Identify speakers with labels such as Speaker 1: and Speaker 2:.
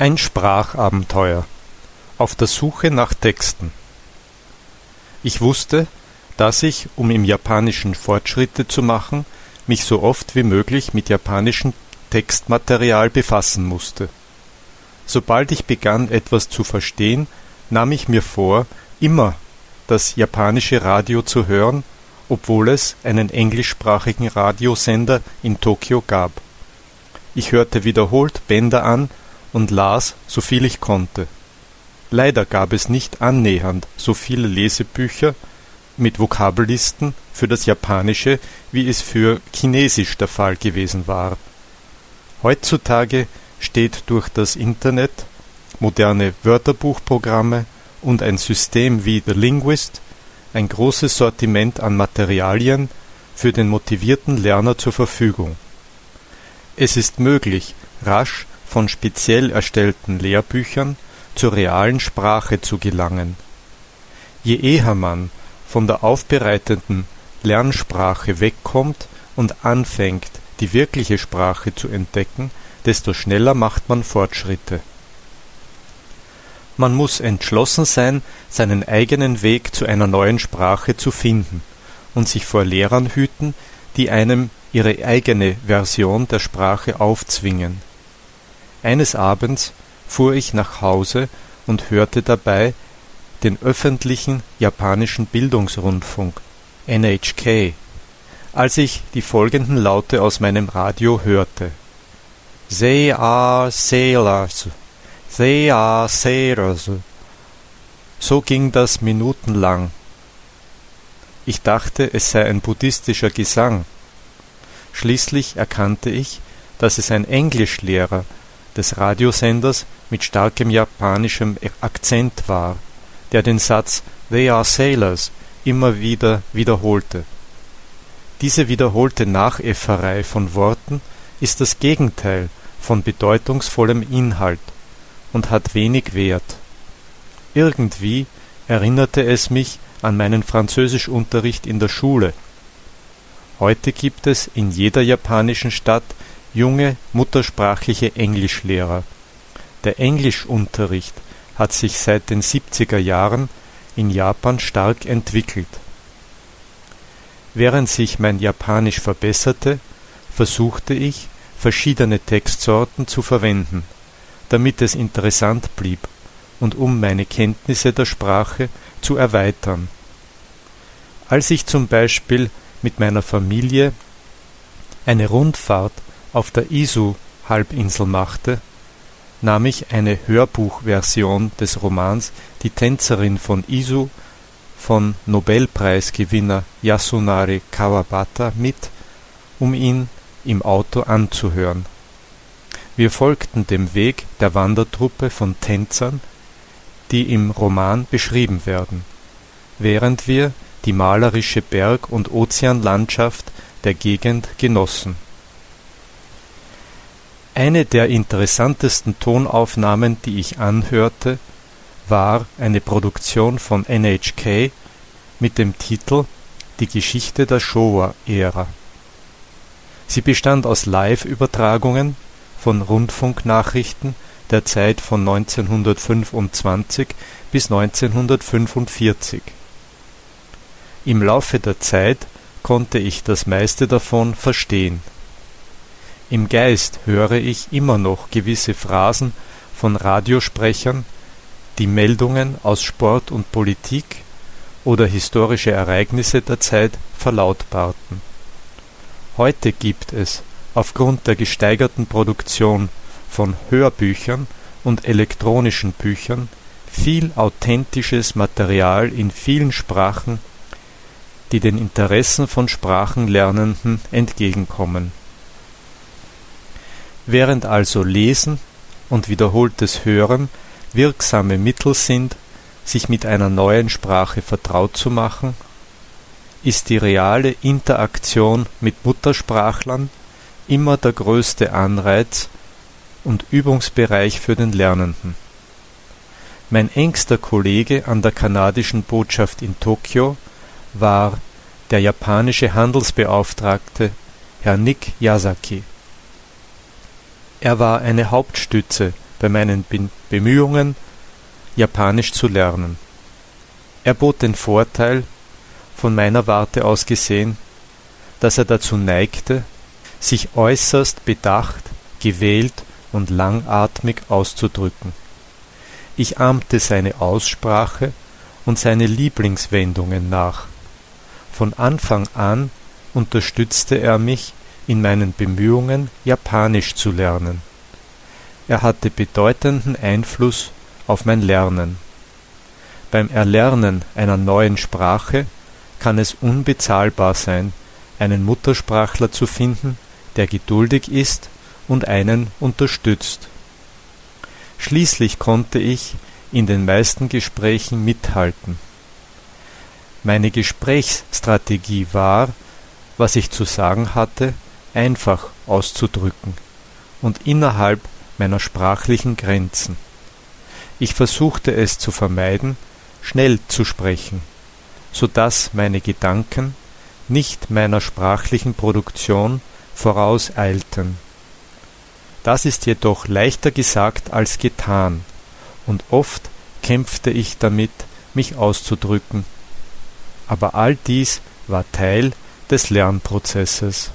Speaker 1: Ein Sprachabenteuer auf der Suche nach Texten. Ich wusste, dass ich, um im Japanischen Fortschritte zu machen, mich so oft wie möglich mit japanischem Textmaterial befassen musste. Sobald ich begann, etwas zu verstehen, nahm ich mir vor, immer das japanische Radio zu hören, obwohl es einen englischsprachigen Radiosender in Tokio gab. Ich hörte wiederholt Bänder an und las, so viel ich konnte. Leider gab es nicht annähernd so viele Lesebücher mit Vokabellisten für das Japanische, wie es für Chinesisch der Fall gewesen war. Heutzutage steht durch das Internet, moderne Wörterbuchprogramme und ein System wie The Linguist ein großes Sortiment an Materialien für den motivierten Lerner zur Verfügung. Es ist möglich, rasch von speziell erstellten Lehrbüchern zur realen Sprache zu gelangen. Je eher man von der aufbereiteten Lernsprache wegkommt und anfängt, die wirkliche Sprache zu entdecken, desto schneller macht man Fortschritte. Man muss entschlossen sein, seinen eigenen Weg zu einer neuen Sprache zu finden und sich vor Lehrern hüten, die einem ihre eigene Version der Sprache aufzwingen. Eines Abends fuhr ich nach Hause und hörte dabei den öffentlichen japanischen Bildungsrundfunk NHK, als ich die folgenden Laute aus meinem Radio hörte. They are sailors, they are sailors. So ging das minutenlang. Ich dachte, es sei ein buddhistischer Gesang. Schließlich erkannte ich, dass es ein Englischlehrer des Radiosenders mit starkem japanischem Akzent war, der den Satz They are sailors immer wieder wiederholte. Diese wiederholte Nachäfferei von Worten ist das Gegenteil von bedeutungsvollem Inhalt und hat wenig Wert. Irgendwie erinnerte es mich an meinen Französischunterricht in der Schule. Heute gibt es in jeder japanischen Stadt junge muttersprachliche Englischlehrer. Der Englischunterricht hat sich seit den 70er Jahren in Japan stark entwickelt. Während sich mein Japanisch verbesserte, versuchte ich, verschiedene Textsorten zu verwenden, damit es interessant blieb und um meine Kenntnisse der Sprache zu erweitern. Als ich zum Beispiel mit meiner Familie eine Rundfahrt auf der Izu-Halbinsel machte, nahm ich eine Hörbuchversion des Romans Die Tänzerin von Izu von Nobelpreisgewinner Yasunari Kawabata mit, um ihn im Auto anzuhören. Wir folgten dem Weg der Wandertruppe von Tänzern, die im Roman beschrieben werden, während wir die malerische Berg- und Ozeanlandschaft der Gegend genossen eine der interessantesten Tonaufnahmen, die ich anhörte, war eine Produktion von NHK mit dem Titel Die Geschichte der Showa-Ära. Sie bestand aus Live-Übertragungen von Rundfunknachrichten der Zeit von 1925 bis 1945. Im Laufe der Zeit konnte ich das meiste davon verstehen im Geist höre ich immer noch gewisse Phrasen von Radiosprechern, die Meldungen aus Sport und Politik oder historische Ereignisse der Zeit verlautbarten. Heute gibt es aufgrund der gesteigerten Produktion von Hörbüchern und elektronischen Büchern viel authentisches Material in vielen Sprachen, die den Interessen von Sprachenlernenden entgegenkommen Während also Lesen und wiederholtes Hören wirksame Mittel sind, sich mit einer neuen Sprache vertraut zu machen, ist die reale Interaktion mit Muttersprachlern immer der größte Anreiz und Übungsbereich für den Lernenden. Mein engster Kollege an der kanadischen Botschaft in Tokio war der japanische Handelsbeauftragte Herr Nick Yasaki er war eine Hauptstütze bei meinen Bemühungen, Japanisch zu lernen. Er bot den Vorteil, von meiner Warte aus gesehen, dass er dazu neigte, sich äußerst bedacht, gewählt und langatmig auszudrücken. Ich ahmte seine Aussprache und seine Lieblingswendungen nach. Von Anfang an unterstützte er mich in meinen Bemühungen, Japanisch zu lernen. Er hatte bedeutenden Einfluss auf mein Lernen. Beim Erlernen einer neuen Sprache kann es unbezahlbar sein, einen Muttersprachler zu finden, der geduldig ist und einen unterstützt. Schließlich konnte ich in den meisten Gesprächen mithalten. Meine Gesprächsstrategie war, was ich zu sagen hatte, einfach auszudrücken und innerhalb meiner sprachlichen Grenzen. Ich versuchte es zu vermeiden, schnell zu sprechen, so dass meine Gedanken nicht meiner sprachlichen Produktion vorauseilten. Das ist jedoch leichter gesagt als getan, und oft kämpfte ich damit, mich auszudrücken. Aber all dies war Teil des Lernprozesses.